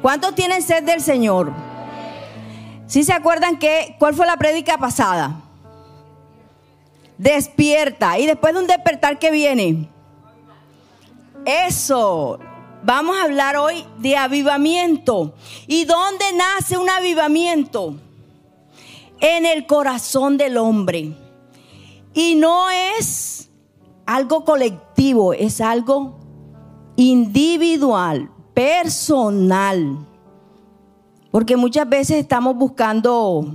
¿Cuántos tienen sed del Señor? ¿Sí se acuerdan que cuál fue la prédica pasada? Despierta. Y después de un despertar que viene. Eso. Vamos a hablar hoy de avivamiento. ¿Y dónde nace un avivamiento? En el corazón del hombre. Y no es algo colectivo, es algo individual, personal. Porque muchas veces estamos buscando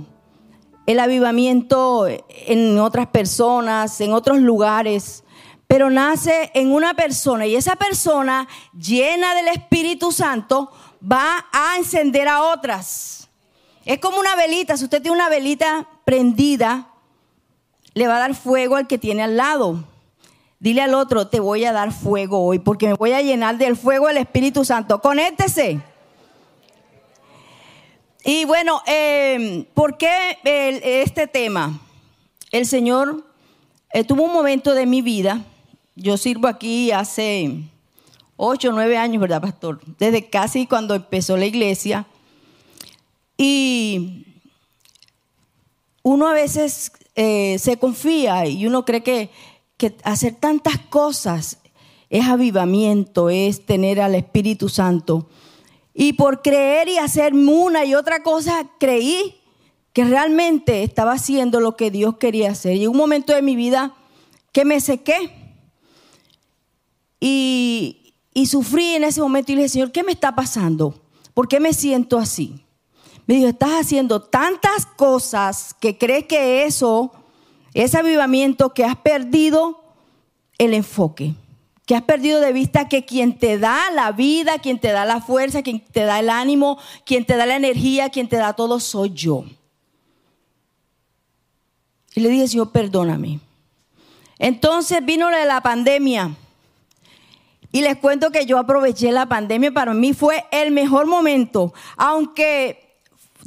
el avivamiento en otras personas, en otros lugares, pero nace en una persona y esa persona llena del Espíritu Santo va a encender a otras. Es como una velita, si usted tiene una velita prendida, le va a dar fuego al que tiene al lado. Dile al otro, te voy a dar fuego hoy porque me voy a llenar del fuego del Espíritu Santo. Conéctese. Y bueno, eh, ¿por qué este tema? El Señor eh, tuvo un momento de mi vida. Yo sirvo aquí hace ocho, nueve años, ¿verdad, pastor? Desde casi cuando empezó la iglesia. Y uno a veces eh, se confía y uno cree que hacer tantas cosas es avivamiento, es tener al Espíritu Santo. Y por creer y hacer una y otra cosa, creí que realmente estaba haciendo lo que Dios quería hacer. Y un momento de mi vida que me sequé y, y sufrí en ese momento y le dije, Señor, ¿qué me está pasando? ¿Por qué me siento así? Me dijo, estás haciendo tantas cosas que crees que eso ese avivamiento que has perdido el enfoque, que has perdido de vista que quien te da la vida, quien te da la fuerza, quien te da el ánimo, quien te da la energía, quien te da todo soy yo. Y le dije, Señor, perdóname. Entonces vino la pandemia. Y les cuento que yo aproveché la pandemia, para mí fue el mejor momento, aunque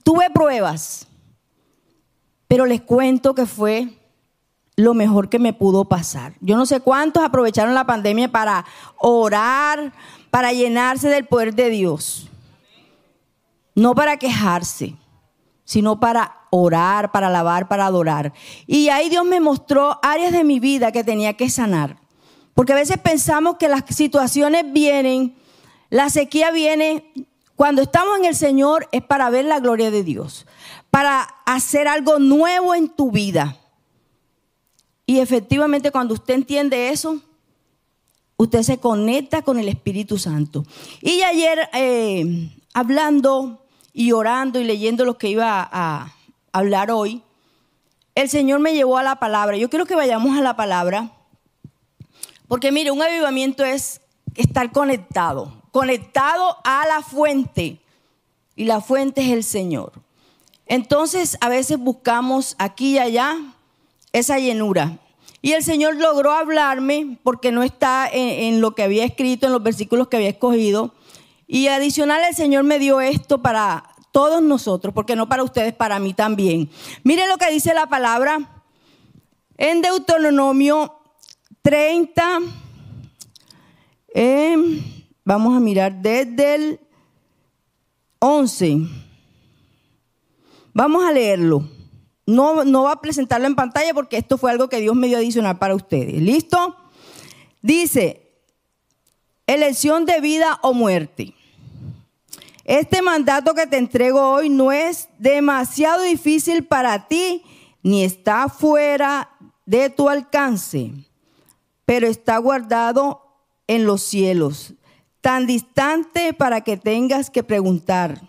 tuve pruebas, pero les cuento que fue lo mejor que me pudo pasar. Yo no sé cuántos aprovecharon la pandemia para orar, para llenarse del poder de Dios. No para quejarse, sino para orar, para alabar, para adorar. Y ahí Dios me mostró áreas de mi vida que tenía que sanar. Porque a veces pensamos que las situaciones vienen, la sequía viene, cuando estamos en el Señor es para ver la gloria de Dios, para hacer algo nuevo en tu vida. Y efectivamente cuando usted entiende eso, usted se conecta con el Espíritu Santo. Y ayer eh, hablando y orando y leyendo lo que iba a hablar hoy, el Señor me llevó a la palabra. Yo quiero que vayamos a la palabra, porque mire, un avivamiento es estar conectado, conectado a la fuente, y la fuente es el Señor. Entonces, a veces buscamos aquí y allá esa llenura. Y el Señor logró hablarme porque no está en, lo que había escrito, en los versículos que había escogido. Y adicional el Señor me dio esto para todos nosotros, porque no para ustedes, para mí también. Mire lo que dice la palabra en Deuteronomio 30. Em, vamos a mirar desde el 11. Vamos a leerlo. No, no va a presentarlo en pantalla porque esto fue algo que Dios me dio adicional para ustedes. ¿Listo? Dice, elección de vida o muerte. Este mandato que te entrego hoy no es demasiado difícil para ti ni está fuera de tu alcance, pero está guardado en los cielos, tan distante para que tengas que preguntar.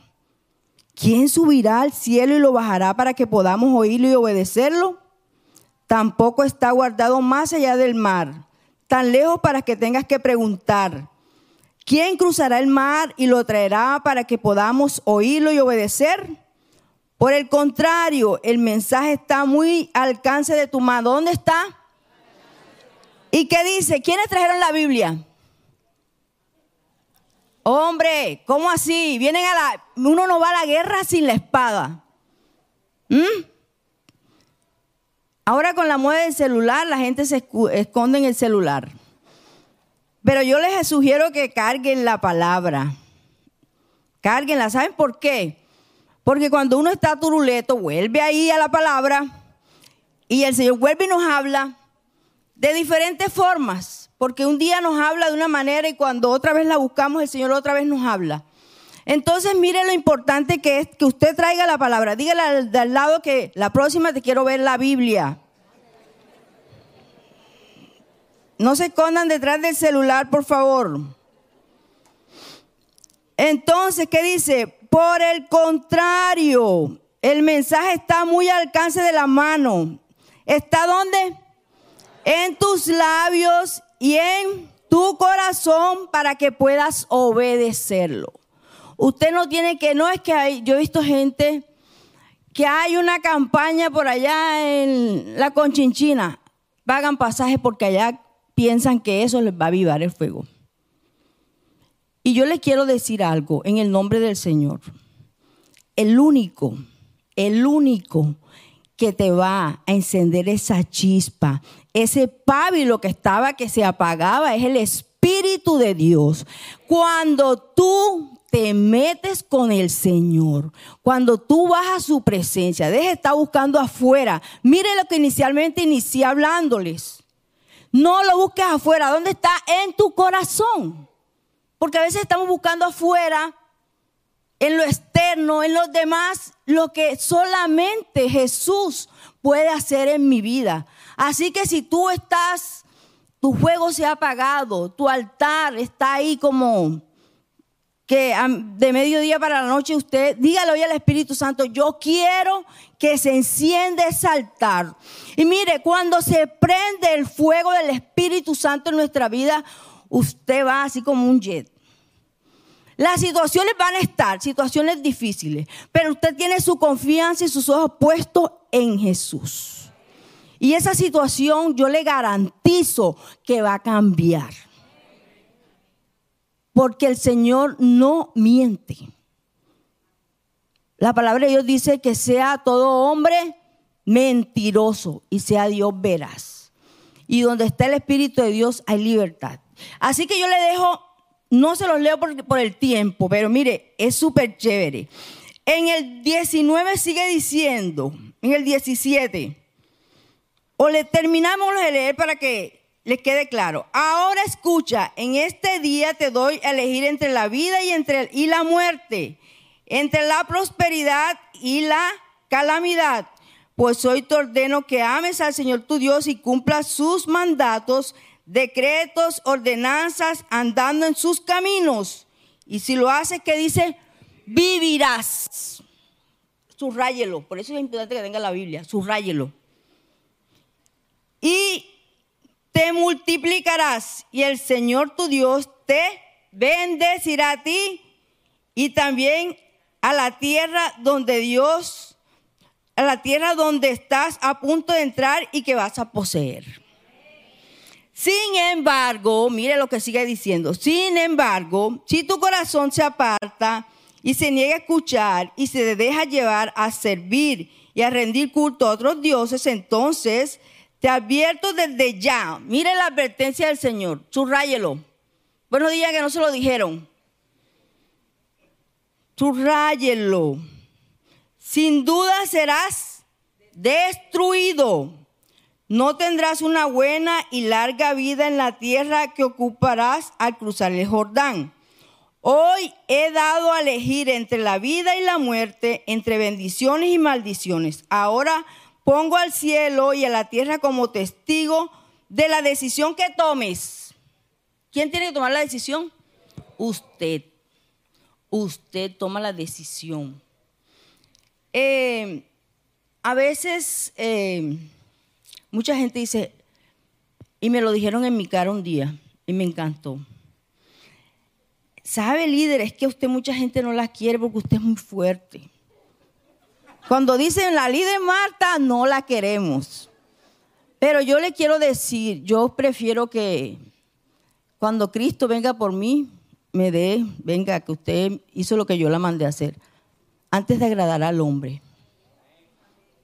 ¿Quién subirá al cielo y lo bajará para que podamos oírlo y obedecerlo? Tampoco está guardado más allá del mar, tan lejos para que tengas que preguntar. ¿Quién cruzará el mar y lo traerá para que podamos oírlo y obedecer? Por el contrario, el mensaje está muy al alcance de tu mano. ¿Dónde está? ¿Y qué dice? ¿Quiénes trajeron la Biblia? Hombre, ¿cómo así? Vienen a la. Uno no va a la guerra sin la espada. ¿Mm? Ahora con la moda del celular, la gente se esconde en el celular. Pero yo les sugiero que carguen la palabra. Cárguenla. ¿Saben por qué? Porque cuando uno está turuleto, vuelve ahí a la palabra y el Señor vuelve y nos habla de diferentes formas. Porque un día nos habla de una manera y cuando otra vez la buscamos, el Señor otra vez nos habla. Entonces, mire lo importante que es que usted traiga la palabra. Dígale al, al lado que la próxima te quiero ver la Biblia. No se escondan detrás del celular, por favor. Entonces, ¿qué dice? Por el contrario, el mensaje está muy al alcance de la mano. ¿Está dónde? En tus labios y en tu corazón para que puedas obedecerlo. Usted no tiene que, no es que hay, yo he visto gente que hay una campaña por allá en la Conchinchina, pagan pasajes porque allá piensan que eso les va a avivar el fuego. Y yo les quiero decir algo en el nombre del Señor. El único, el único que te va a encender esa chispa, ese pábilo que estaba que se apagaba, es el Espíritu de Dios. Cuando tú te metes con el Señor, cuando tú vas a su presencia, deja de estar buscando afuera. Mire lo que inicialmente inicié hablándoles. No lo busques afuera. ¿Dónde está? En tu corazón. Porque a veces estamos buscando afuera, en lo externo, en los demás, lo que solamente Jesús puede hacer en mi vida. Así que si tú estás, tu juego se ha apagado, tu altar está ahí como que de mediodía para la noche usted, dígale hoy al Espíritu Santo, yo quiero que se encienda ese altar. Y mire, cuando se prende el fuego del Espíritu Santo en nuestra vida, usted va así como un jet. Las situaciones van a estar, situaciones difíciles, pero usted tiene su confianza y sus ojos puestos en Jesús. Y esa situación yo le garantizo que va a cambiar porque el Señor no miente. La palabra de Dios dice que sea todo hombre mentiroso y sea Dios veraz. Y donde está el Espíritu de Dios hay libertad. Así que yo le dejo, no se los leo por, por el tiempo, pero mire, es súper chévere. En el 19 sigue diciendo, en el 17, o le terminamos de leer para que les quede claro. Ahora escucha, en este día te doy a elegir entre la vida y, entre, y la muerte, entre la prosperidad y la calamidad. Pues hoy te ordeno que ames al Señor tu Dios y cumplas sus mandatos, decretos, ordenanzas, andando en sus caminos. Y si lo haces, ¿qué dice? Vivirás. Subrayelo. Por eso es importante que tenga la Biblia. Subrayelo. Y te multiplicarás y el Señor tu Dios te bendecirá a ti y también a la tierra donde Dios, a la tierra donde estás a punto de entrar y que vas a poseer. Sin embargo, mire lo que sigue diciendo, sin embargo, si tu corazón se aparta y se niega a escuchar y se deja llevar a servir y a rendir culto a otros dioses, entonces te advierto desde ya. Mire la advertencia del Señor. Subrayelo. Buenos días que no se lo dijeron. Subrayelo. Sin duda serás destruido. No tendrás una buena y larga vida en la tierra que ocuparás al cruzar el Jordán. Hoy he dado a elegir entre la vida y la muerte, entre bendiciones y maldiciones. Ahora Pongo al cielo y a la tierra como testigo de la decisión que tomes. ¿Quién tiene que tomar la decisión? Usted. Usted toma la decisión. Eh, a veces eh, mucha gente dice, y me lo dijeron en mi cara un día, y me encantó. ¿Sabe, líder? Es que usted mucha gente no la quiere porque usted es muy fuerte. Cuando dicen la líder Marta, no la queremos. Pero yo le quiero decir, yo prefiero que cuando Cristo venga por mí, me dé, venga, que usted hizo lo que yo la mandé a hacer, antes de agradar al hombre.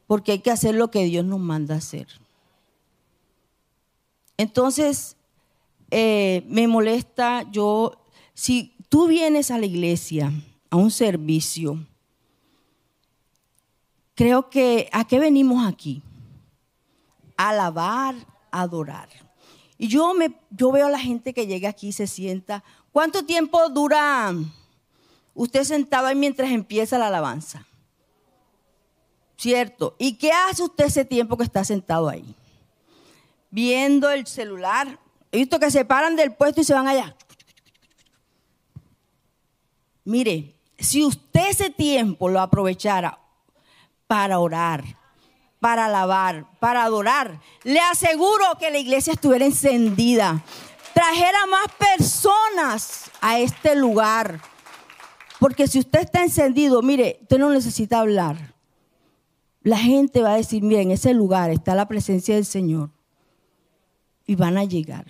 Porque hay que hacer lo que Dios nos manda a hacer. Entonces, eh, me molesta, yo, si tú vienes a la iglesia, a un servicio, creo que ¿a qué venimos aquí? A alabar, a adorar. Y yo, me, yo veo a la gente que llega aquí y se sienta. ¿Cuánto tiempo dura usted sentado ahí mientras empieza la alabanza? ¿Cierto? ¿Y qué hace usted ese tiempo que está sentado ahí? Viendo el celular. He visto que se paran del puesto y se van allá. Mire, si usted ese tiempo lo aprovechara para orar, para alabar, para adorar, le aseguro que la iglesia estuviera encendida, trajera más personas a este lugar. Porque si usted está encendido, mire, usted no necesita hablar. La gente va a decir, mire, en ese lugar está la presencia del Señor. Y van a llegar.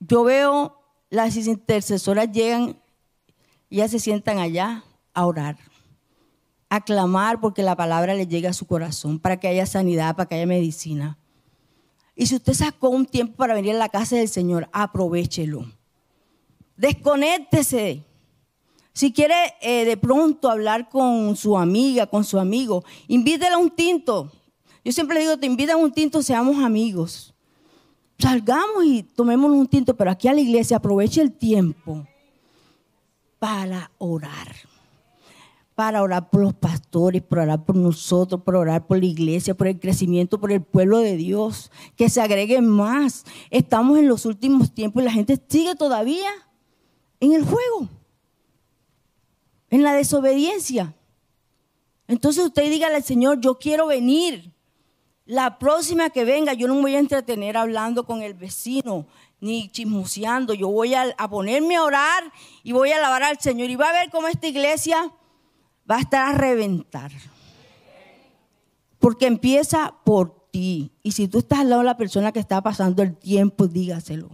Yo veo las intercesoras llegan y ya se sientan allá a orar, a clamar porque la palabra le llegue a su corazón, para que haya sanidad, para que haya medicina. Y si usted sacó un tiempo para venir a la casa del Señor, aprovechelo. Desconéctese. Si quiere eh, de pronto hablar con su amiga, con su amigo, invítela a un tinto. Yo siempre digo, te invitan a un tinto, seamos amigos salgamos y tomemos un tinto, pero aquí a la iglesia aproveche el tiempo para orar. Para orar por los pastores, por orar por nosotros, por orar por la iglesia, por el crecimiento, por el pueblo de Dios. Que se agreguen más. Estamos en los últimos tiempos y la gente sigue todavía en el juego, en la desobediencia. Entonces usted dígale al Señor, yo quiero venir. La próxima que venga, yo no me voy a entretener hablando con el vecino ni chismoseando. Yo voy a, ponerme a orar y voy a alabar al Señor. Y va a ver cómo esta iglesia va a estar a reventar. Porque empieza por ti. Y si tú estás al lado de la persona que está pasando el tiempo, dígaselo.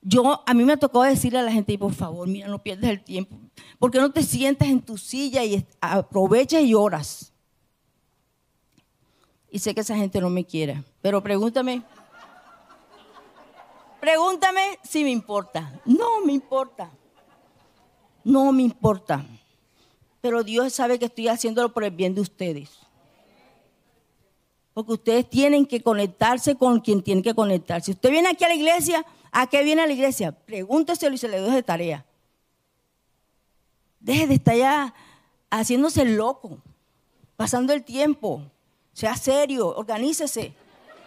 Yo, a mí me tocó decirle a la gente, por favor, mira, no pierdas el tiempo. Porque no te sientas en tu silla y aprovechas y oras y sé que esa gente no me quiere. Pero pregúntame, pregúntame si me importa. No me importa. No me importa. Pero Dios sabe que estoy haciéndolo por el bien de ustedes. Porque ustedes tienen que conectarse con quien tienen que conectarse. Usted viene aquí a la iglesia, ¿a qué viene a la iglesia? Pregúnteselo y se le doy de tarea. Deje de estar ya haciéndose loco, pasando el tiempo. Sea serio, organícese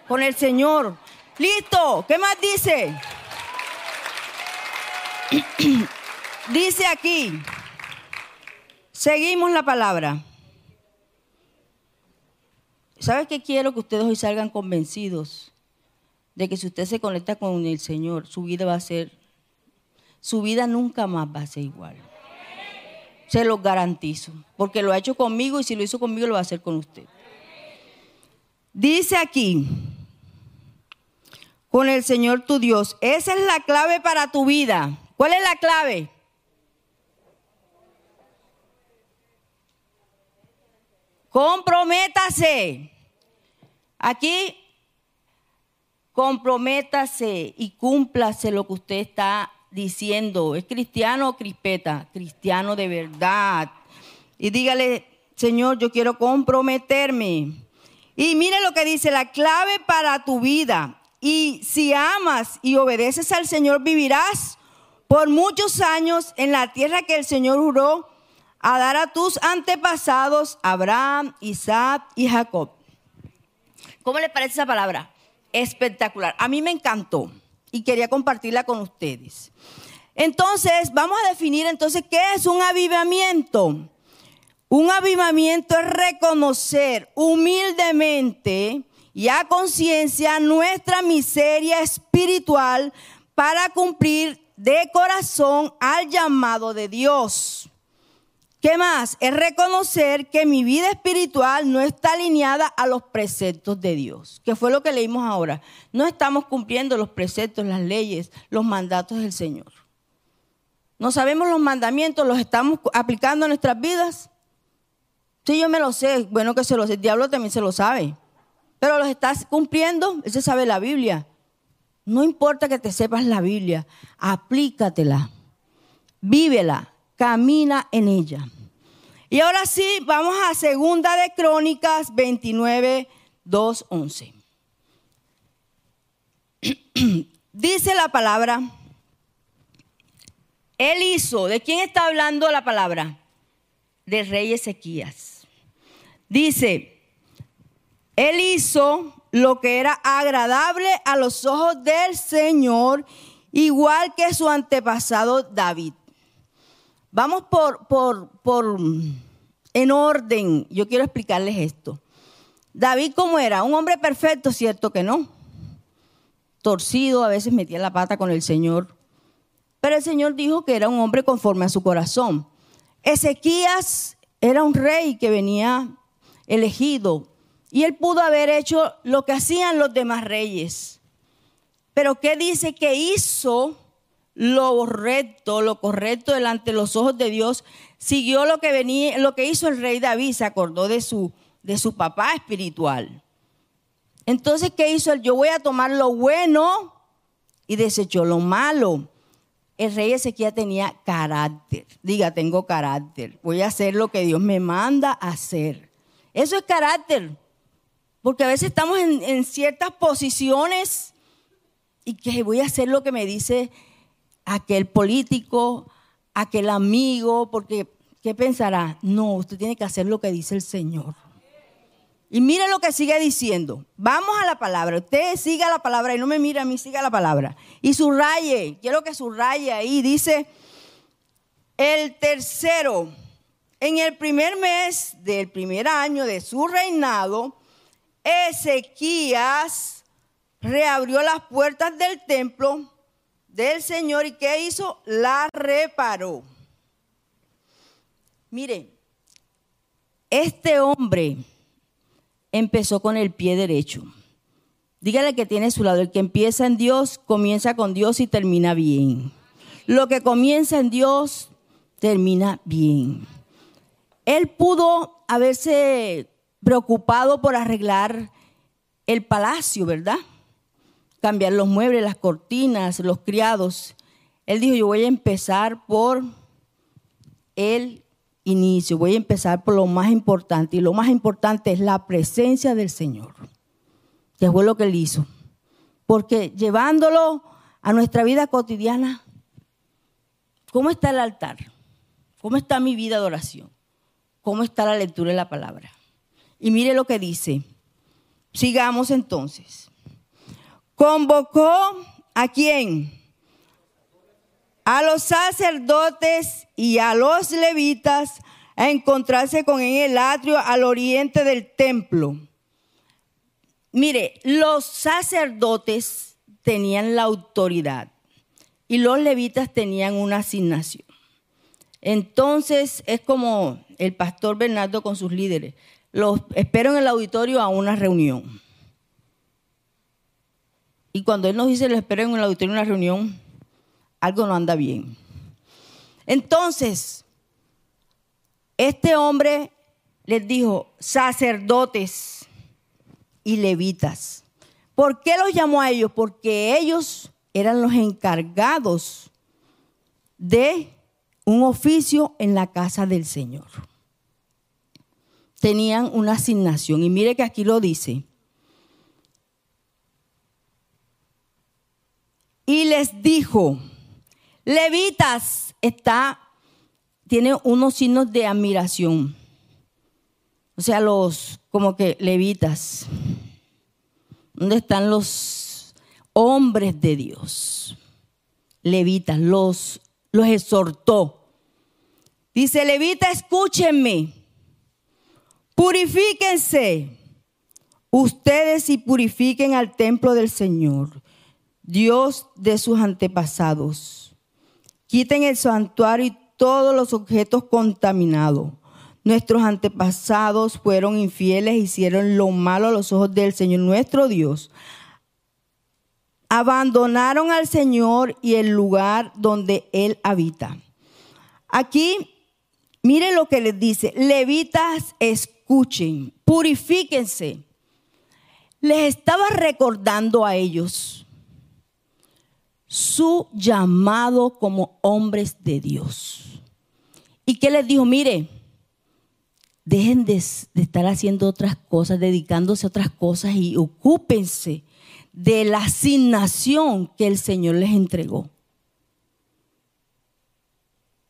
con el Señor. Listo, ¿qué más dice? dice aquí, seguimos la palabra. ¿Sabes qué quiero? Que ustedes hoy salgan convencidos de que si usted se conecta con el Señor, su vida va a ser, su vida nunca más va a ser igual. Se lo garantizo, porque lo ha hecho conmigo y si lo hizo conmigo lo va a hacer con usted. Dice aquí, con el Señor tu Dios, esa es la clave para tu vida. ¿Cuál es la clave? Comprométase. Aquí, comprométase y cúmplase lo que usted está diciendo. ¿Es cristiano o crispeta? Cristiano de verdad. Y dígale, Señor, yo quiero comprometerme y mire lo que dice, la clave para tu vida. Y si amas y obedeces al Señor, vivirás por muchos años en la tierra que el Señor juró a dar a tus antepasados, Abraham, Isaac y Jacob. ¿Cómo le parece esa palabra? Espectacular. A mí me encantó y quería compartirla con ustedes. Entonces, vamos a definir entonces qué es un avivamiento. Un avivamiento es reconocer humildemente y a conciencia nuestra miseria espiritual para cumplir de corazón al llamado de Dios. ¿Qué más? Es reconocer que mi vida espiritual no está alineada a los preceptos de Dios, que fue lo que leímos ahora. No estamos cumpliendo los preceptos, las leyes, los mandatos del Señor. No sabemos los mandamientos, los estamos aplicando a nuestras vidas. Sí, yo me lo sé, bueno que se lo sé, el diablo también se lo sabe. Pero los estás cumpliendo, él se sabe la Biblia. No importa que te sepas la Biblia, aplícatela, vívela camina en ella. Y ahora sí, vamos a Segunda de Crónicas 29, 2, 11. Dice la palabra, él hizo, ¿de quién está hablando la palabra? Del rey Ezequías. Dice, él hizo lo que era agradable a los ojos del Señor, igual que su antepasado David. Vamos por, por, por, en orden. Yo quiero explicarles esto. David, ¿cómo era? Un hombre perfecto, ¿cierto que no? Torcido, a veces metía la pata con el Señor. Pero el Señor dijo que era un hombre conforme a su corazón. Ezequías era un rey que venía elegido y él pudo haber hecho lo que hacían los demás reyes. Pero ¿qué dice que hizo? Lo recto, lo correcto delante de los ojos de Dios, siguió lo que venía, lo que hizo el rey David, se acordó de su, de su papá espiritual. Entonces, ¿qué hizo él? Yo voy a tomar lo bueno y desechó lo malo. El rey Ezequiel tenía carácter. Diga, tengo carácter. Voy a hacer lo que Dios me manda a hacer. Eso es carácter. Porque a veces estamos en, en ciertas posiciones y que voy a hacer lo que me dice aquel político, aquel amigo, porque ¿qué pensará? No, usted tiene que hacer lo que dice el Señor. Y mire lo que sigue diciendo. Vamos a la palabra. Usted siga la palabra y no me mire a mí, siga la palabra. Y subraye, quiero que subraye ahí. Dice, el tercero, en el primer mes del primer año de su reinado, Ezequías reabrió las puertas del templo del Señor y ¿qué hizo? La reparó. Mire, este hombre empezó con el pie derecho. Dígale que tiene a su lado, el que empieza en Dios, comienza con Dios y termina bien. Lo que comienza en Dios, termina bien. Él pudo haberse preocupado por arreglar el palacio, ¿verdad? Cambiar los muebles, las cortinas, los criados. Él dijo, yo voy a empezar por el inicio, voy a empezar por lo más importante. Y lo más importante es la presencia del Señor, que fue lo que él hizo. Porque llevándolo a nuestra vida cotidiana, ¿cómo está el altar? ¿Cómo está mi vida de oración? ¿Cómo está la lectura de la palabra? Y mire lo que dice. Sigamos entonces convocó a quién? A los sacerdotes y a los levitas a encontrarse con en el atrio al oriente del templo. Mire, los sacerdotes tenían la autoridad y los levitas tenían una asignación. Entonces es como el pastor Bernardo con sus líderes. Los espero en el auditorio a una reunión. Y cuando Él nos dice, lo espero en el auditorio en una reunión, algo no anda bien. Entonces, este hombre les dijo, sacerdotes y levitas. ¿Por qué los llamó a ellos? Porque ellos eran los encargados de un oficio en la casa del Señor. Tenían una asignación. Y mire que aquí lo dice. Y les dijo, levitas, está, tiene unos signos de admiración. O sea, los, como que levitas. ¿Dónde están los hombres de Dios? Levitas, los, los exhortó. Dice, levita, escúchenme, purifíquense ustedes y purifiquen al templo del Señor Dios de sus antepasados. Quiten el santuario y todos los objetos contaminados. Nuestros antepasados fueron infieles, hicieron lo malo a los ojos del Señor nuestro Dios. Abandonaron al Señor y el lugar donde Él habita. Aquí, mire lo que les dice. Levitas, escuchen, purifíquense. Les estaba recordando a ellos su llamado como hombres de Dios. ¿Y qué les dijo? Mire, dejen de, estar haciendo otras cosas, dedicándose a otras cosas y ocúpense de la asignación que el Señor les entregó.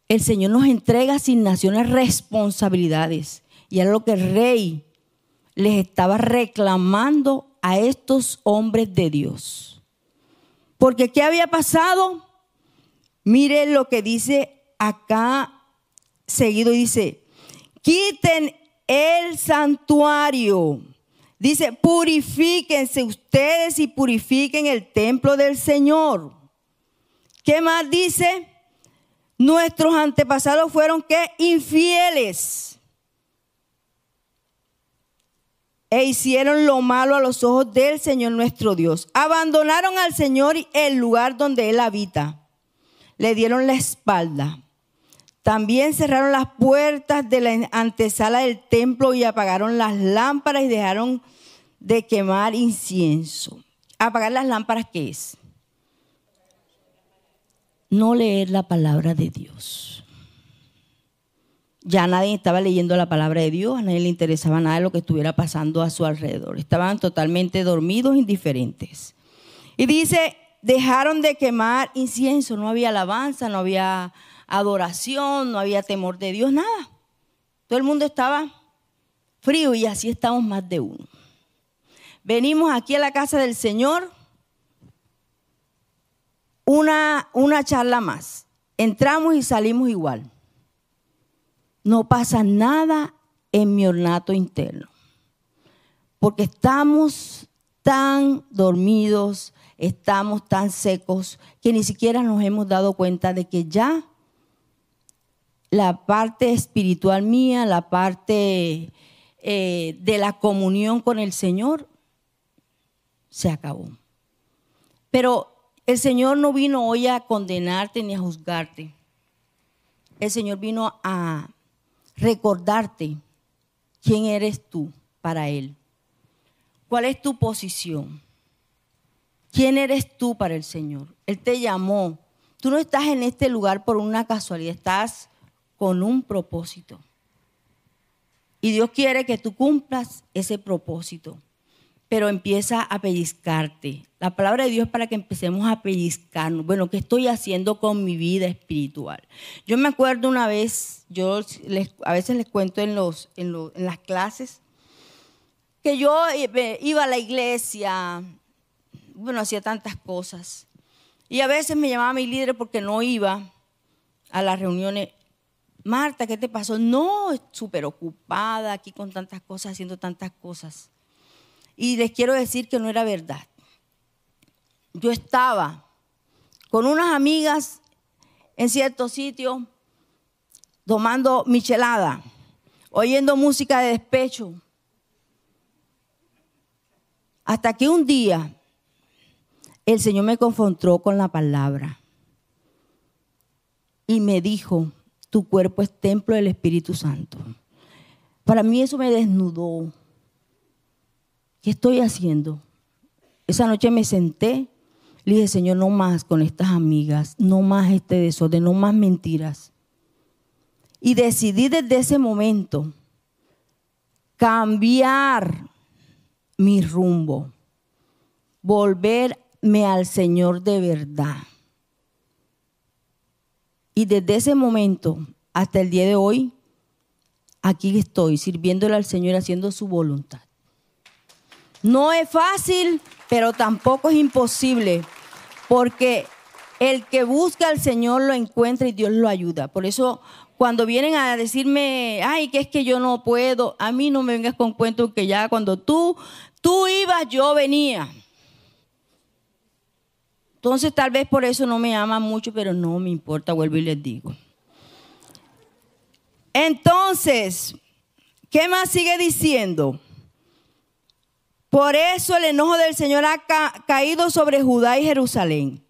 El Señor nos entrega asignaciones, responsabilidades. Y era lo que el rey les estaba reclamando a estos hombres de Dios. Porque ¿qué había pasado? Mire lo que dice acá seguido, dice, quiten el santuario. Dice, purifíquense ustedes y purifiquen el templo del Señor. ¿Qué más dice? Nuestros antepasados fueron que infieles e hicieron lo malo a los ojos del Señor nuestro Dios. Abandonaron al Señor el lugar donde Él habita. Le dieron la espalda. También cerraron las puertas de la antesala del templo y apagaron las lámparas y dejaron de quemar incienso. Apagar las lámparas, ¿qué es? No leer la palabra de Dios. Ya nadie estaba leyendo la palabra de Dios, a nadie le interesaba nada de lo que estuviera pasando a su alrededor. Estaban totalmente dormidos, indiferentes. Y dice, dejaron de quemar incienso, no había alabanza, no había adoración, no había temor de Dios, nada. Todo el mundo estaba frío y así estamos más de uno. Venimos aquí a la casa del Señor, una, una charla más. Entramos y salimos igual. No pasa nada en mi ornato interno, porque estamos tan dormidos, estamos tan secos, que ni siquiera nos hemos dado cuenta de que ya la parte espiritual mía, la parte eh, de la comunión con el Señor, se acabó. Pero el Señor no vino hoy a condenarte ni a juzgarte. El Señor vino a recordarte quién eres tú para Él. ¿Cuál es tu posición? ¿Quién eres tú para el Señor? Él te llamó. Tú no estás en este lugar por una casualidad, estás con un propósito. Y Dios quiere que tú cumplas ese propósito, pero empieza a pellizcarte. La palabra de Dios para que empecemos a pellizcarnos. Bueno, ¿qué estoy haciendo con mi vida espiritual? Yo me acuerdo una vez, yo a veces les cuento en, los, en, en las clases, que yo iba a la iglesia, bueno, hacía tantas cosas. Y a veces me llamaba mi líder porque no iba a las reuniones. Marta, ¿qué te pasó? No, súper ocupada aquí con tantas cosas, haciendo tantas cosas. Y les quiero decir que no era verdad. Yo estaba con unas amigas en cierto sitio tomando michelada, oyendo música de despecho. Hasta que un día el Señor me confrontó con la palabra y me dijo, tu cuerpo es templo del Espíritu Santo. Para mí eso me desnudó. ¿Qué estoy haciendo? Esa noche me senté, le dije, Señor, no más con estas amigas, no más este desorden, no más mentiras. Y decidí desde ese momento cambiar mi rumbo, volverme al Señor de verdad. Y desde ese momento hasta el día de hoy, aquí estoy sirviéndole al Señor haciendo su voluntad. No es fácil, pero tampoco es imposible, porque el que busca al Señor lo encuentra y Dios lo ayuda. Por eso cuando vienen a decirme, ay, que es que yo no puedo, a mí no me vengas con cuentos que ya cuando tú, tú ibas, yo venía. Entonces tal vez por eso no me aman mucho, pero no me importa, vuelvo y les digo. Entonces, ¿qué más sigue diciendo? Por eso el enojo del Señor ha caído sobre Judá y Jerusalén.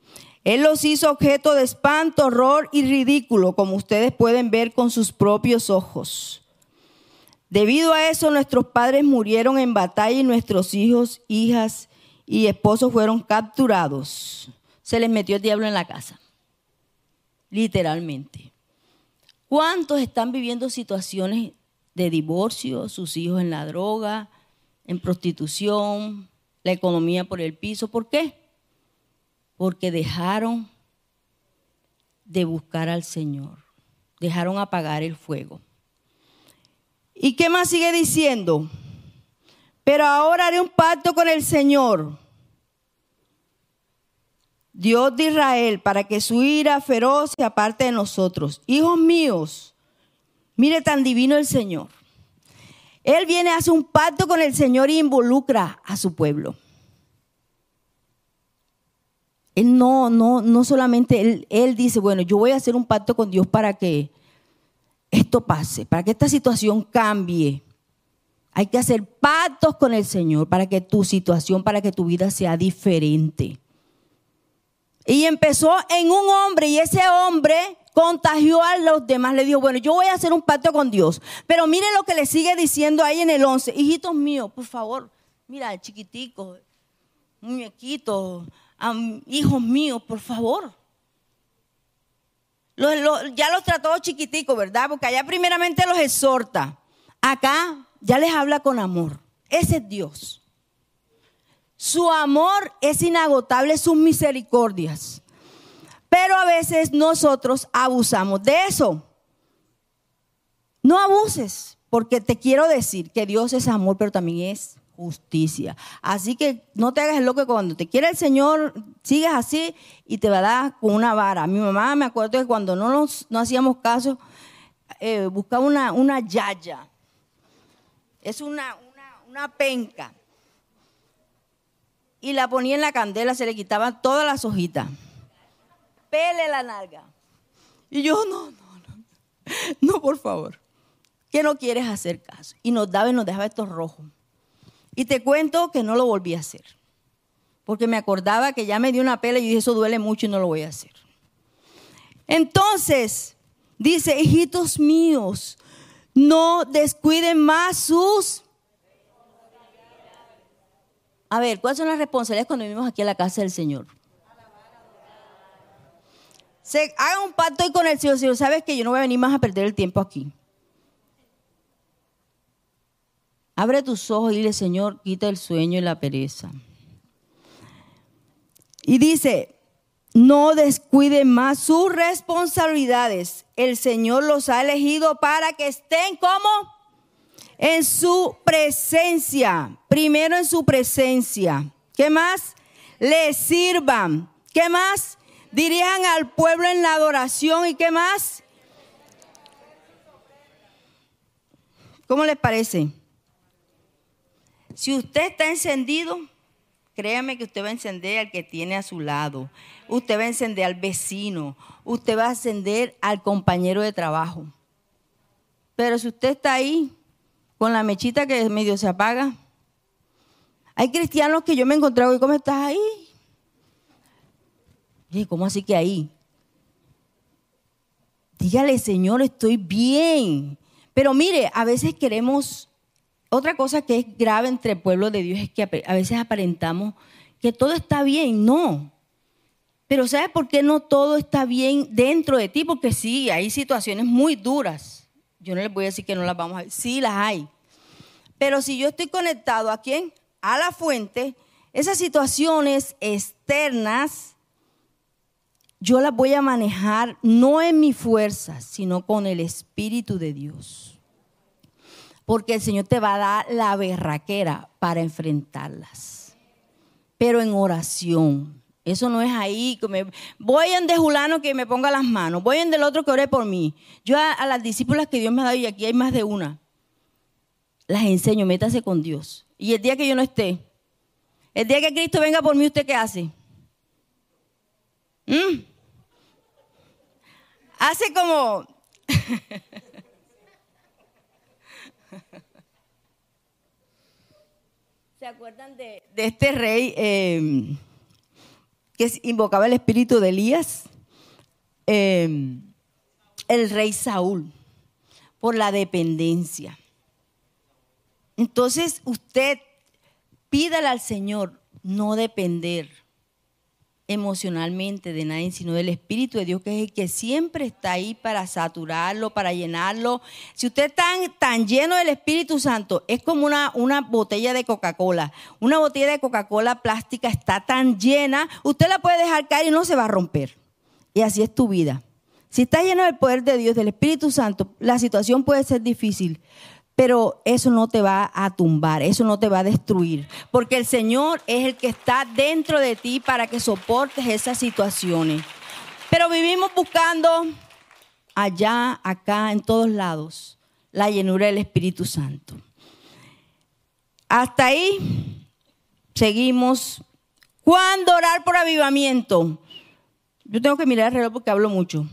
Él los hizo objeto de espanto, horror y ridículo, como ustedes pueden ver con sus propios ojos. Debido a eso, nuestros padres murieron en batalla y nuestros hijos, hijas y esposos fueron capturados se les metió el diablo en la casa. Literalmente. ¿Cuántos están viviendo situaciones de divorcio, sus hijos en la droga, en prostitución, la economía por el piso? ¿Por qué? Porque dejaron de buscar al Señor, dejaron apagar el fuego. ¿Y qué más sigue diciendo? Pero ahora haré un pacto con el Señor, Dios de Israel, para que su ira feroz se aparte de nosotros. Hijos míos, mire tan divino el Señor. Él viene, hace un pacto con el Señor y involucra a su pueblo. Él no, no, no solamente, él, él dice, bueno, yo voy a hacer un pacto con Dios para que esto pase, para que esta situación cambie. Hay que hacer pactos con el Señor para que tu situación, para que tu vida sea diferente. Y empezó en un hombre y ese hombre contagió a los demás. Le dijo, bueno, yo voy a hacer un pacto con Dios. Pero mire lo que le sigue diciendo ahí en el 11. Hijitos míos, por favor, mira, chiquiticos, muñequitos, hijos míos, por favor ya los trató chiquiticos, ¿verdad? Porque allá primeramente los exhorta. Acá ya les habla con amor. Ese es Dios. Su amor es inagotable, sus misericordias. Pero a veces nosotros abusamos de eso. No abuses, porque te quiero decir que Dios es amor, pero también es justicia. Así que no te hagas loco cuando te quiere el Señor, sigues así y te va a dar con una vara. Mi mamá me acuerdo que cuando no, nos, no hacíamos caso, eh, buscaba una, una yaya. Es una, una, penca. Y la ponía en la candela, se le quitaban todas las hojitas. Pele la nalga. Y yo, no, no, no. No, por favor. ¿Qué no quieres hacer caso? Y nos daba y nos dejaba estos rojos. Y te cuento que no lo volví a hacer. Porque me acordaba que ya me dio una pela y dije, eso duele mucho y no lo voy a hacer. Entonces, dice, hijitos míos, no descuiden más sus... A ver, ¿cuáles son las responsabilidades cuando vivimos aquí en la casa del Señor? Se, haga un pacto hoy con el Señor. Señor, sabes que yo no voy a venir más a perder el tiempo aquí. Abre tus ojos y dile, Señor, quita el sueño y la pereza. Y dice, no descuiden más sus responsabilidades. El Señor los ha elegido para que estén como en su presencia. Primero en su presencia. ¿Qué más? Le sirvan. ¿Qué más? Dirijan al pueblo en la adoración. ¿Y qué más? ¿Cómo les parece? Si usted está encendido, créame que usted va a encender al que tiene a su lado. Usted va a encender al vecino. Usted va a encender al compañero de trabajo. Pero si usted está ahí con la mechita que medio se apaga, hay cristianos que yo me he encontrado y ¿cómo estás ahí? Y ¿cómo así que ahí? Dígale, Señor, estoy bien. Pero mire, a veces queremos otra cosa que es grave entre el pueblo de Dios es que a veces aparentamos que todo está bien. No. Pero ¿sabes por qué no todo está bien dentro de ti? Porque sí, hay situaciones muy duras. Yo no les voy a decir que no las vamos a ver. Sí, las hay. Pero si yo estoy conectado a quién? A la fuente, esas situaciones externas, yo las voy a manejar no en mi fuerza, sino con el Espíritu de Dios porque el Señor te va a dar la berraquera para enfrentarlas. Pero en oración. Eso no es ahí. Que voy en de Julano que me ponga las manos. Voy en del otro que ore por mí. Yo a, las discípulas que Dios me ha dado, y aquí hay más de una, las enseño, métase con Dios. Y el día que yo no esté, el día que Cristo venga por mí, ¿usted qué hace? ¿Mm? Hace como... ¿Se acuerdan de, este rey em, que invocaba el espíritu de Elías? Em, el rey Saúl, por la dependencia. Entonces usted pídale al Señor no depender emocionalmente de nadie, sino del Espíritu de Dios, que es el que siempre está ahí para saturarlo, para llenarlo. Si usted está tan, lleno del Espíritu Santo, es como una, una botella de Coca-Cola. Una botella de Coca-Cola plástica está tan llena, usted la puede dejar caer y no se va a romper. Y así es tu vida. Si está lleno del poder de Dios, del Espíritu Santo, la situación puede ser difícil, pero eso no te va a tumbar, eso no te va a destruir, porque el Señor es el que está dentro de ti para que soportes esas situaciones. Pero vivimos buscando allá, acá, en todos lados, la llenura del Espíritu Santo. Hasta ahí seguimos. ¿Cuándo orar por avivamiento? Yo tengo que mirar el reloj porque hablo mucho.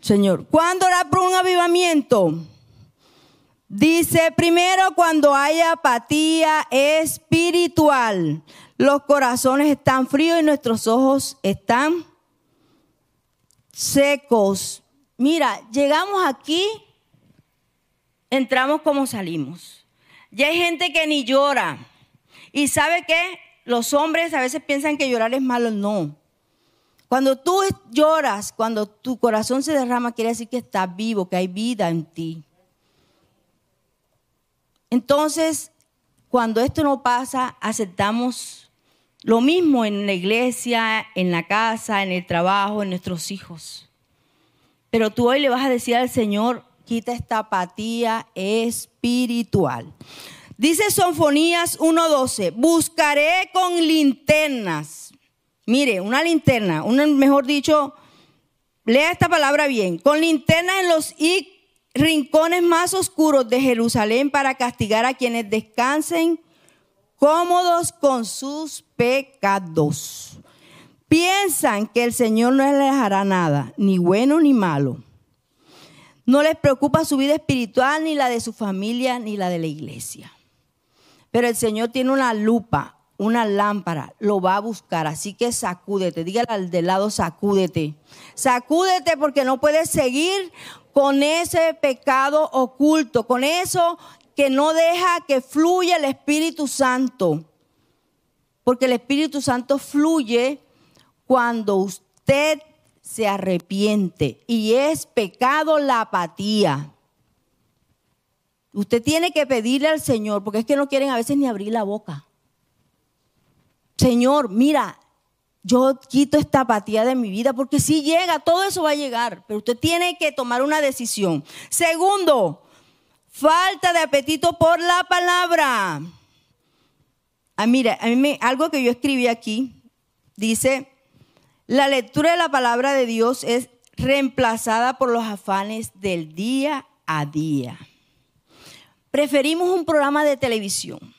Señor, ¿cuándo orar por un avivamiento? Dice, primero cuando haya apatía espiritual, los corazones están fríos y nuestros ojos están secos. Mira, llegamos aquí, entramos como salimos. Ya hay gente que ni llora. Y sabe que los hombres a veces piensan que llorar es malo. No. Cuando tú lloras, cuando tu corazón se derrama, quiere decir que estás vivo, que hay vida en ti. Entonces, cuando esto no pasa, aceptamos lo mismo en la iglesia, en la casa, en el trabajo, en nuestros hijos. Pero tú hoy le vas a decir al Señor, quita esta apatía espiritual. Dice Sonfonías 1.12, buscaré con linternas Mire, una linterna, mejor dicho, lea esta palabra bien, con linternas en los rincones más oscuros de Jerusalén para castigar a quienes descansen cómodos con sus pecados. Piensan que el Señor no les hará nada, ni bueno ni malo. No les preocupa su vida espiritual, ni la de su familia, ni la de la iglesia. Pero el Señor tiene una lupa, una lámpara, lo va a buscar. Así que sacúdete, dígale al del lado, sacúdete. Sacúdete porque no puedes seguir con ese pecado oculto, con eso que no deja que fluya el Espíritu Santo. Porque el Espíritu Santo fluye cuando usted se arrepiente y es pecado la apatía. Usted tiene que pedirle al Señor, porque es que no quieren a veces ni abrir la boca. Señor, mira, yo quito esta apatía de mi vida porque si llega, todo eso va a llegar, pero usted tiene que tomar una decisión. Segundo, falta de apetito por la palabra. Ah, mira, a mí algo que yo escribí aquí dice, la lectura de la palabra de Dios es reemplazada por los afanes del día a día. Preferimos un programa de televisión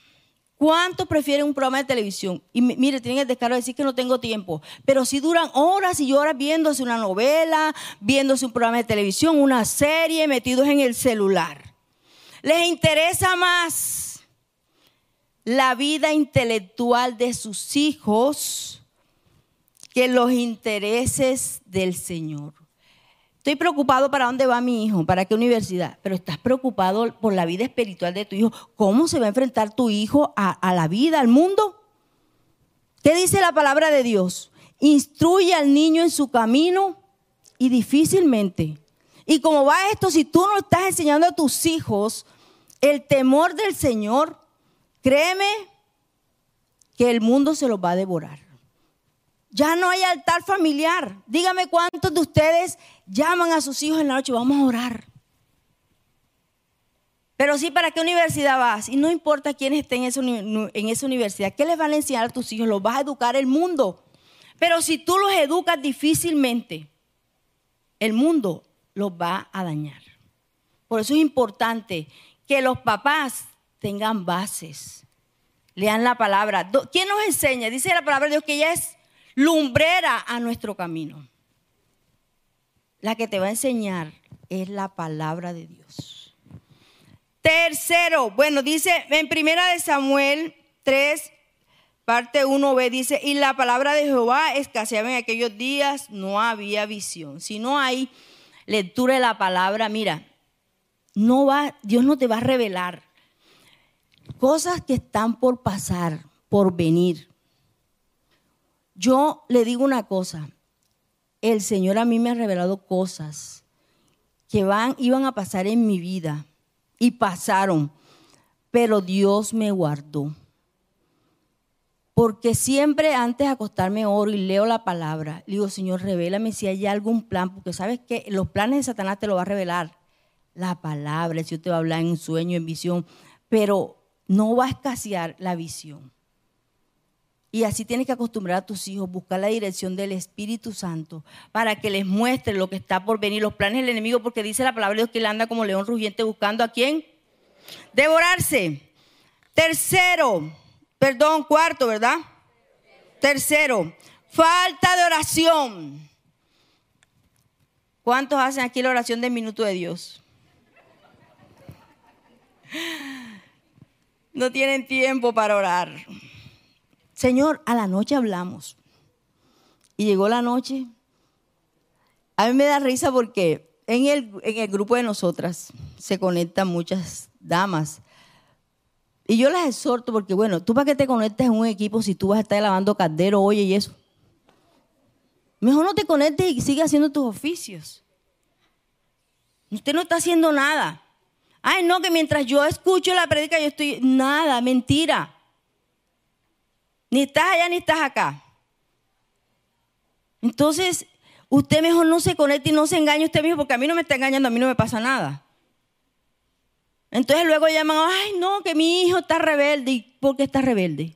¿Cuántos prefieren un programa de televisión? Y mire, tienen el descaro de decir que no tengo tiempo, pero si duran horas y horas viéndose una novela, viéndose un programa de televisión, una serie, metidos en el celular. Les interesa más la vida intelectual de sus hijos que los intereses del Señor. Estoy preocupado para dónde va mi hijo, para qué universidad, pero estás preocupado por la vida espiritual de tu hijo. ¿Cómo se va a enfrentar tu hijo a, la vida, al mundo? ¿Qué dice la palabra de Dios? Instruye al niño en su camino y difícilmente. Y como va esto, si tú no estás enseñando a tus hijos el temor del Señor, créeme que el mundo se los va a devorar. Ya no hay altar familiar. Dígame cuántos de ustedes llaman a sus hijos en la noche, vamos a orar. Pero sí, ¿para qué universidad vas? Y no importa quién esté en esa, en esa universidad, ¿qué les van a enseñar a tus hijos? Los vas a educar el mundo. Pero si tú los educas difícilmente, el mundo los va a dañar. Por eso es importante que los papás tengan bases, lean la palabra. ¿Quién nos enseña? Dice la palabra de Dios que ella es lumbrera a nuestro camino. La que te va a enseñar es la palabra de Dios. Tercero, bueno, dice en primera de Samuel 3, parte 1b, dice, y la palabra de Jehová escaseaba en aquellos días, no había visión. Si no hay lectura de la palabra, mira, no va, Dios no te va a revelar cosas que están por pasar, por venir. Yo le digo una cosa, el Señor a mí me ha revelado cosas que van, iban a pasar en mi vida y pasaron, pero Dios me guardó. Porque siempre antes de acostarme oro y leo la palabra, le digo, Señor, revélame si hay algún plan, porque sabes que los planes de Satanás te lo va a revelar. La palabra, si te va a hablar en sueño, en visión, pero no va a escasear la visión. Y así tienes que acostumbrar a tus hijos, buscar la dirección del Espíritu Santo para que les muestre lo que está por venir, los planes del enemigo, porque dice la palabra de Dios que él anda como león rugiente buscando a quién? Devorarse. Tercero, perdón, cuarto, ¿verdad? Tercero, falta de oración. ¿Cuántos hacen aquí la oración del minuto de Dios? No tienen tiempo para orar. Señor, a la noche hablamos. Y llegó la noche. A mí me da risa porque en el, en el grupo de nosotras se conectan muchas damas. Y yo las exhorto porque, bueno, tú para qué te conectas en un equipo si tú vas a estar lavando caldero, oye, y eso. Mejor no te conectes y sigue haciendo tus oficios. Usted no está haciendo nada. Ay, no, que mientras yo escucho la predica yo estoy... Nada, mentira. Ni estás allá ni estás acá. Entonces, usted mejor no se conecte y no se engañe usted mismo porque a mí no me está engañando, a mí no me pasa nada. Entonces luego llaman, ay no, que mi hijo está rebelde. ¿Y por qué está rebelde?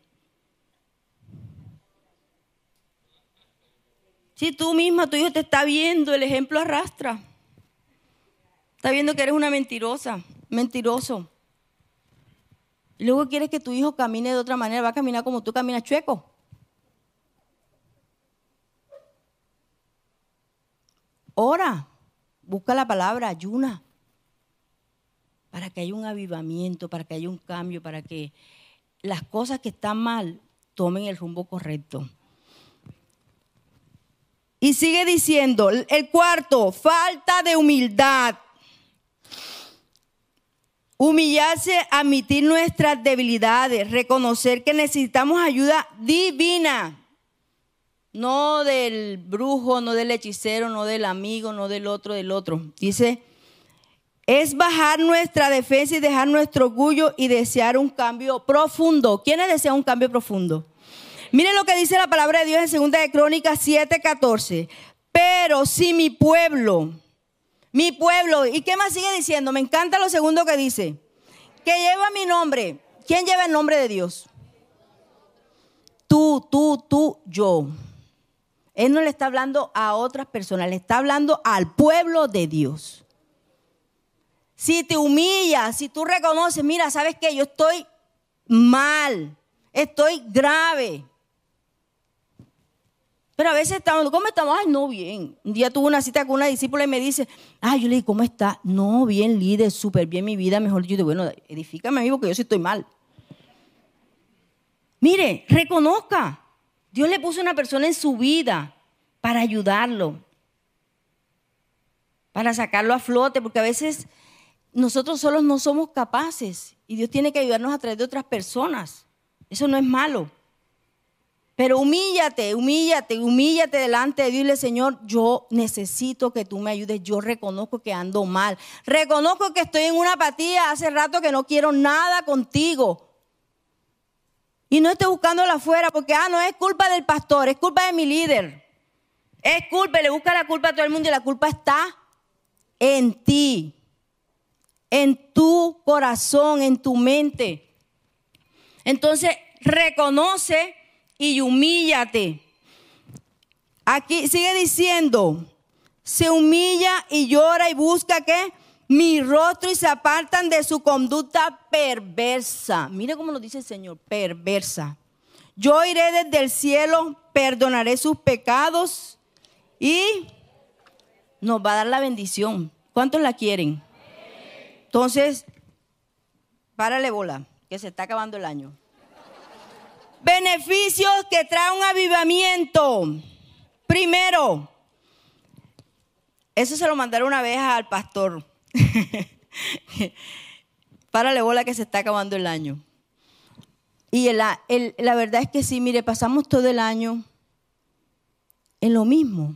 Si tú misma, tu hijo te está viendo, el ejemplo arrastra. Está viendo que eres una mentirosa, mentiroso. Y luego quieres que tu hijo camine de otra manera, va a caminar como tú caminas chueco. Ora, busca la palabra, ayuna, para que haya un avivamiento, para que haya un cambio, para que las cosas que están mal tomen el rumbo correcto. Y sigue diciendo, el cuarto, falta de humildad. Humillarse, admitir nuestras debilidades, reconocer que necesitamos ayuda divina. No del brujo, no del hechicero, no del amigo, no del otro, del otro. Dice, es bajar nuestra defensa y dejar nuestro orgullo y desear un cambio profundo. ¿Quiénes desean un cambio profundo? Miren lo que dice la palabra de Dios en 2 de Crónicas 7:14. Pero si mi pueblo, mi pueblo. ¿Y qué más sigue diciendo? Me encanta lo segundo que dice. Que lleva mi nombre. ¿Quién lleva el nombre de Dios? Tú, tú, tú, yo. Él no le está hablando a otras personas, le está hablando al pueblo de Dios. Si te humillas, si tú reconoces, mira, ¿sabes qué? Yo estoy mal, estoy grave. Pero a veces estamos, ¿cómo estamos? Ay, no, bien. Un día tuve una cita con una discípula y me dice, ay, yo le dije, ¿cómo está? No, bien, líder, súper bien mi vida, mejor. Yo digo, bueno, edifícame a mí porque yo sí estoy mal. Mire, reconozca. Dios le puso una persona en su vida para ayudarlo, para sacarlo a flote, porque a veces nosotros solos no somos capaces y Dios tiene que ayudarnos a través de otras personas. Eso no es malo. Pero humíllate, humíllate, humíllate delante de Dios y dile, Señor, yo necesito que tú me ayudes. Yo reconozco que ando mal. Reconozco que estoy en una apatía hace rato que no quiero nada contigo. Y no estoy buscándola afuera porque, ah, no es culpa del pastor, es culpa de mi líder. Es culpa, le busca la culpa a todo el mundo y la culpa está en ti, en tu corazón, en tu mente. Entonces, reconoce y humíllate. Aquí sigue diciendo, se humilla y llora y busca que mi rostro y se apartan de su conducta perversa. Mire cómo lo dice el Señor, perversa. Yo iré desde el cielo, perdonaré sus pecados y nos va a dar la bendición. ¿Cuántos la quieren? Entonces, párale bola, que se está acabando el año. Beneficios que trae un avivamiento. Primero, eso se lo mandaron una vez al pastor. Párale bola que se está acabando el año. Y la verdad es que sí, mire, pasamos todo el año en lo mismo.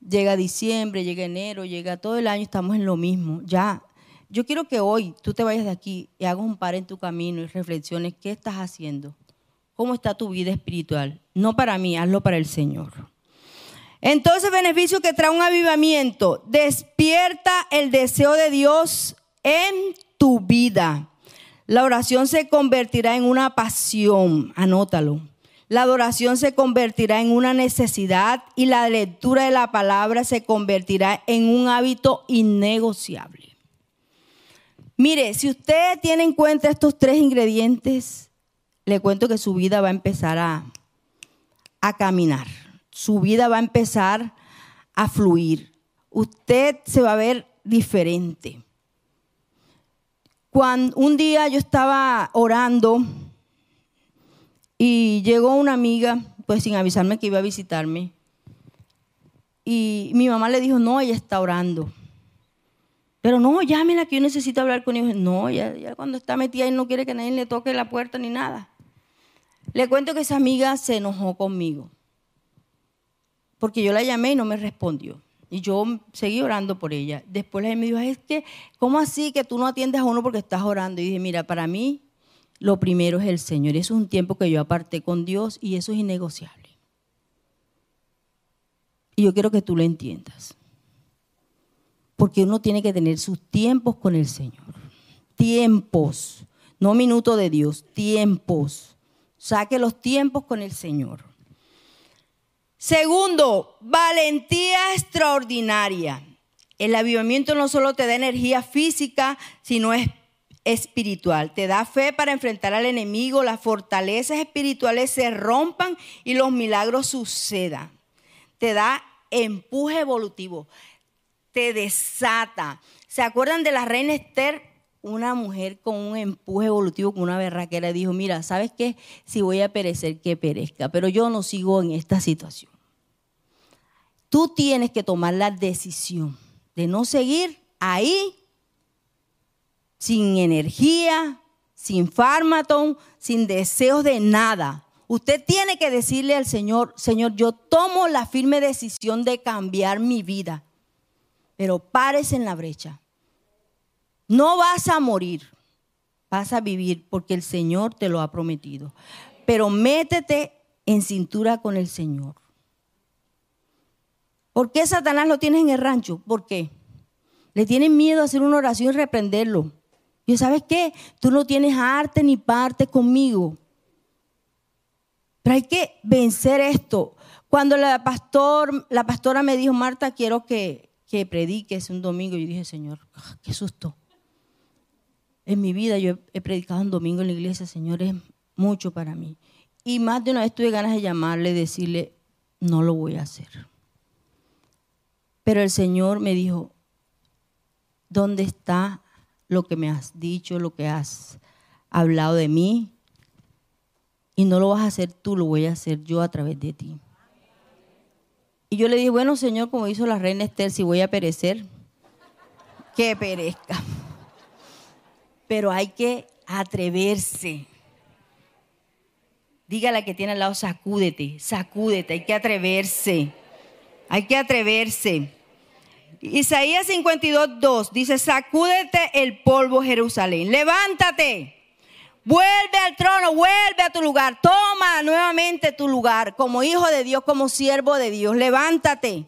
Llega diciembre, llega enero, llega todo el año, estamos en lo mismo. Ya, yo quiero que hoy tú te vayas de aquí y hagas un par en tu camino y reflexiones qué estás haciendo, cómo está tu vida espiritual. No para mí, hazlo para el Señor. Entonces, beneficio que trae un avivamiento, despierta el deseo de Dios en tu vida. La oración se convertirá en una pasión, anótalo. La adoración se convertirá en una necesidad y la lectura de la palabra se convertirá en un hábito innegociable. Mire, si usted tiene en cuenta estos tres ingredientes, le cuento que su vida va a empezar a, a caminar. Su vida va a empezar a fluir. Usted se va a ver diferente. Cuando un día yo estaba orando, y llegó una amiga, pues sin avisarme que iba a visitarme. Y mi mamá le dijo, no, ella está orando. Pero no, llámela que yo necesito hablar con ella. No, ya, ya cuando está metida y no quiere que nadie le toque la puerta ni nada. Le cuento que esa amiga se enojó conmigo. Porque yo la llamé y no me respondió. Y yo seguí orando por ella. Después ella me dijo, es que, ¿cómo así que tú no atiendes a uno porque estás orando? Y dije, mira, para mí lo primero es el Señor. Eso es un tiempo que yo aparté con Dios y eso es innegociable. Y yo quiero que tú lo entiendas. Porque uno tiene que tener sus tiempos con el Señor. Tiempos, no minutos de Dios, tiempos. Saque los tiempos con el Señor. Segundo, valentía extraordinaria. El avivamiento no solo te da energía física, sino es espiritual. Te da fe para enfrentar al enemigo, las fortalezas espirituales se rompan y los milagros sucedan. Te da empuje evolutivo. Te desata. ¿Se acuerdan de la reina Esther? Una mujer con un empuje evolutivo, con una berraquera, dijo, mira, ¿sabes qué? Si voy a perecer, que perezca, pero yo no sigo en esta situación. Tú tienes que tomar la decisión de no seguir ahí sin energía, sin fármaco, sin deseos de nada. Usted tiene que decirle al Señor, Señor, yo tomo la firme decisión de cambiar mi vida, pero pares en la brecha. No vas a morir, vas a vivir porque el Señor te lo ha prometido. Pero métete en cintura con el Señor. ¿Por qué Satanás lo tienes en el rancho? ¿Por qué? Le tienen miedo a hacer una oración y reprenderlo. Y ¿sabes qué? Tú no tienes arte ni parte conmigo. Pero hay que vencer esto. Cuando la, pastor, la pastora me dijo, Marta, quiero que, que prediques un domingo, yo dije, Señor, ah, qué susto. En mi vida yo he predicado un domingo en la iglesia, Señor, es mucho para mí. Y más de una vez tuve ganas de llamarle decirle, no lo voy a hacer. Pero el Señor me dijo, ¿dónde está lo que me has dicho, lo que has hablado de mí. Y no lo vas a hacer tú, lo voy a hacer yo a través de ti. Y yo le dije, bueno, Señor, como hizo la reina Esther, si voy a perecer, que perezca. Pero hay que atreverse. Dígale que tiene al lado, sacúdete, sacúdete, hay que atreverse. Hay que atreverse. Isaías 52, 2 dice, sacúdete el polvo Jerusalén, levántate, vuelve al trono, vuelve a tu lugar, toma nuevamente tu lugar como hijo de Dios, como siervo de Dios, levántate.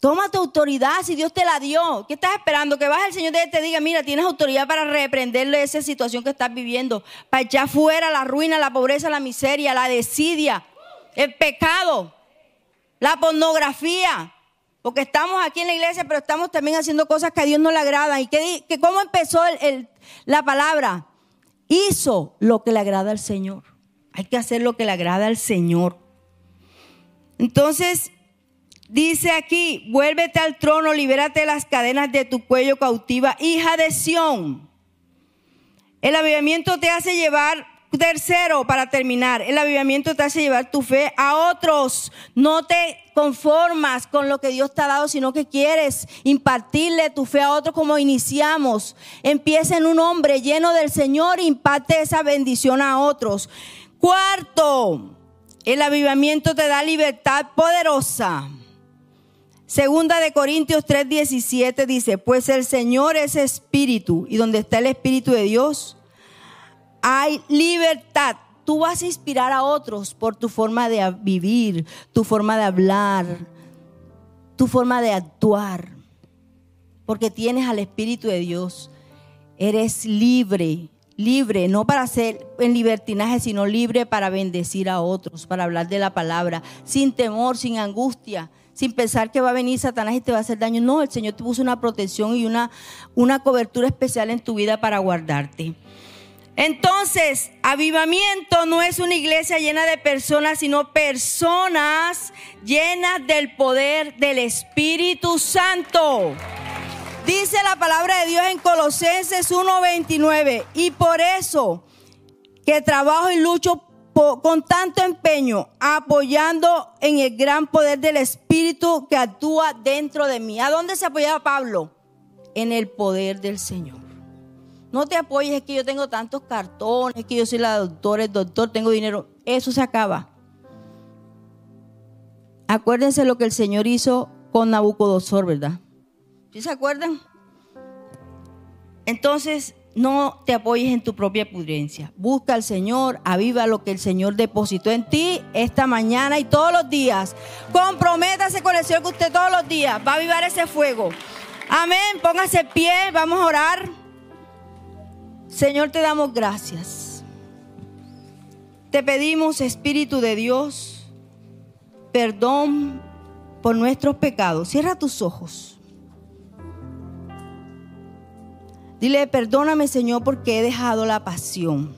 Toma tu autoridad si Dios te la dio. ¿Qué estás esperando? Que baje el Señor y te diga, mira, tienes autoridad para reprenderle esa situación que estás viviendo, para echar fuera la ruina, la pobreza, la miseria, la desidia, el pecado, la pornografía, porque estamos aquí en la iglesia, pero estamos también haciendo cosas que a Dios no le agradan. ¿Y que, cómo empezó la palabra? Hizo lo que le agrada al Señor. Hay que hacer lo que le agrada al Señor. Entonces, dice aquí, vuélvete al trono, libérate de las cadenas de tu cuello cautiva, hija de Sión. El avivamiento te hace llevar Tercero, para terminar, el avivamiento te hace llevar tu fe a otros. No te conformas con lo que Dios te ha dado, sino que quieres impartirle tu fe a otros como iniciamos. Empieza en un hombre lleno del Señor, imparte esa bendición a otros. Cuarto, El avivamiento te da libertad poderosa. Segunda de Corintios 3:17 dice, pues el Señor es espíritu y donde está el espíritu de Dios hay libertad. Tú vas a inspirar a otros por tu forma de vivir, tu forma de hablar, tu forma de actuar, porque tienes al espíritu de Dios. Eres libre, libre, no para ser en libertinaje, sino libre para bendecir a otros, para hablar de la palabra, sin temor, sin angustia sin pensar que va a venir Satanás y te va a hacer daño. No, el Señor te puso una protección y una, una cobertura especial en tu vida para guardarte. Entonces, avivamiento no es una iglesia llena de personas, sino personas llenas del poder del Espíritu Santo. Dice la palabra de Dios en Colosenses 1:29, y por eso que trabajo y lucho con tanto empeño, apoyando en el gran poder del Espíritu que actúa dentro de mí. ¿A dónde se apoyaba Pablo? En el poder del Señor. No te apoyes, es que yo tengo tantos cartones, es que yo soy la doctora, el doctor, tengo dinero. Eso se acaba. Acuérdense lo que el Señor hizo con Nabucodonosor, ¿verdad? ¿Sí se acuerdan? Entonces, no te apoyes en tu propia prudencia. Busca al Señor, aviva lo que el Señor depositó en ti esta mañana y todos los días. Comprométase con el Señor que usted todos los días va a avivar ese fuego. Amén. Póngase pie, vamos a orar. Señor, te damos gracias. Te pedimos, Espíritu de Dios, perdón por nuestros pecados. Cierra tus ojos. Dile, perdóname Señor porque he dejado la pasión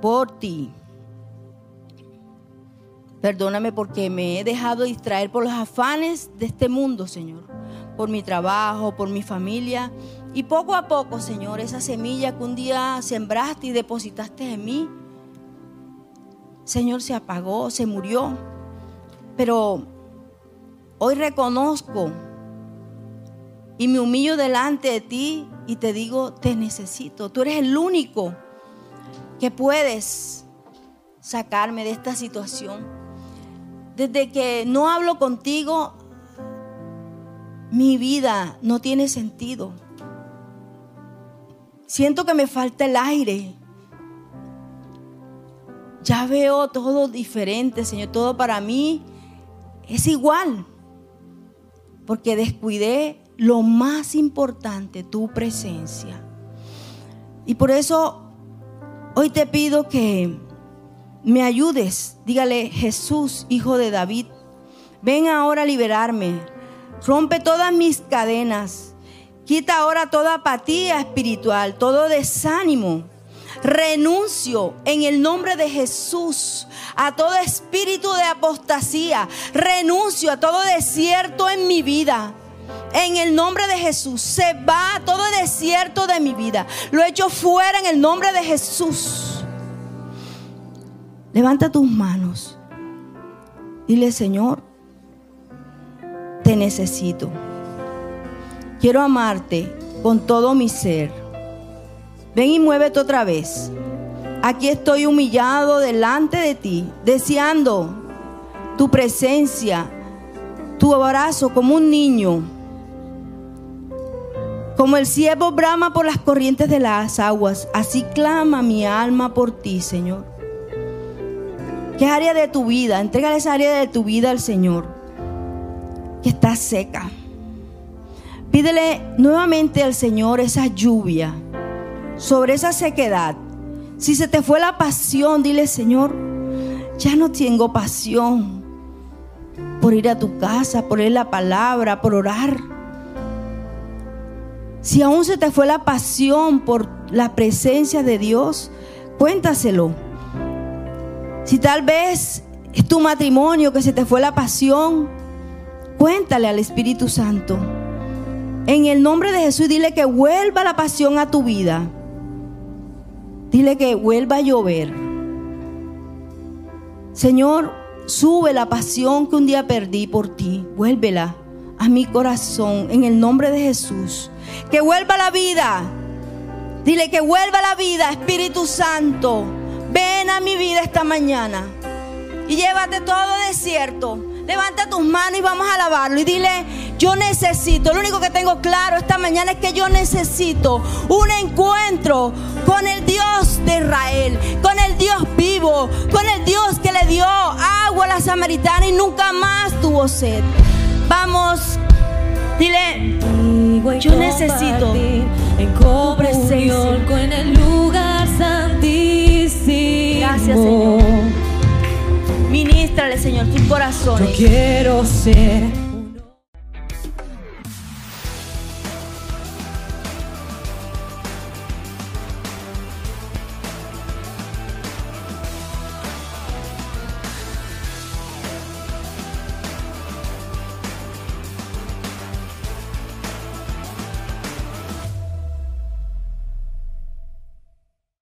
por ti. Perdóname porque me he dejado distraer por los afanes de este mundo, Señor. Por mi trabajo, por mi familia. Y poco a poco, Señor, esa semilla que un día sembraste y depositaste en mí, Señor, se apagó, se murió. Pero hoy reconozco y me humillo delante de ti y te digo, te necesito. Tú eres el único que puedes sacarme de esta situación. Desde que no hablo contigo, mi vida no tiene sentido. Siento que me falta el aire. Ya veo todo diferente, Señor. Todo para mí es igual. Porque descuidé lo más importante, tu presencia. Y por eso hoy te pido que me ayudes. Dígale, Jesús, hijo de David, ven ahora a liberarme. Rompe todas mis cadenas. Quita ahora toda apatía espiritual, todo desánimo. Renuncio en el nombre de Jesús a todo espíritu de apostasía. Renuncio a todo desierto en mi vida. En el nombre de Jesús se va todo desierto de mi vida. Lo he hecho fuera en el nombre de Jesús. Levanta tus manos. Dile, Señor, te necesito. Quiero amarte con todo mi ser. Ven y muévete otra vez. Aquí estoy humillado delante de ti, deseando tu presencia, tu abrazo como un niño como el siervo brama por las corrientes de las aguas, así clama mi alma por ti, Señor. ¿Qué área de tu vida? Entrégale esa área de tu vida al Señor que está seca. Pídele nuevamente al Señor esa lluvia sobre esa sequedad. Si se te fue la pasión, dile, Señor, ya no tengo pasión por ir a tu casa, por leer la palabra, por orar. Si aún se te fue la pasión por la presencia de Dios, cuéntaselo. Si tal vez es tu matrimonio que se te fue la pasión, cuéntale al Espíritu Santo. En el nombre de Jesús dile que vuelva la pasión a tu vida. Dile que vuelva a llover. Señor, sube la pasión que un día perdí por ti. Vuélvela a mi corazón en el nombre de Jesús. Que vuelva la vida. Dile que vuelva la vida, Espíritu Santo. ven a mi vida esta mañana y llévate todo desierto. Levanta tus manos y vamos a alabarlo y dile, yo necesito, lo único que tengo claro esta mañana es que yo necesito un encuentro con el Dios de Israel, con el Dios vivo, con el Dios que le dio agua a la samaritana y nunca más tuvo sed. Vamos, dile, yo necesito en tu presencia. el lugar santísimo. Gracias, Señor. Ministrale, Señor, tus corazones. Yo quiero ser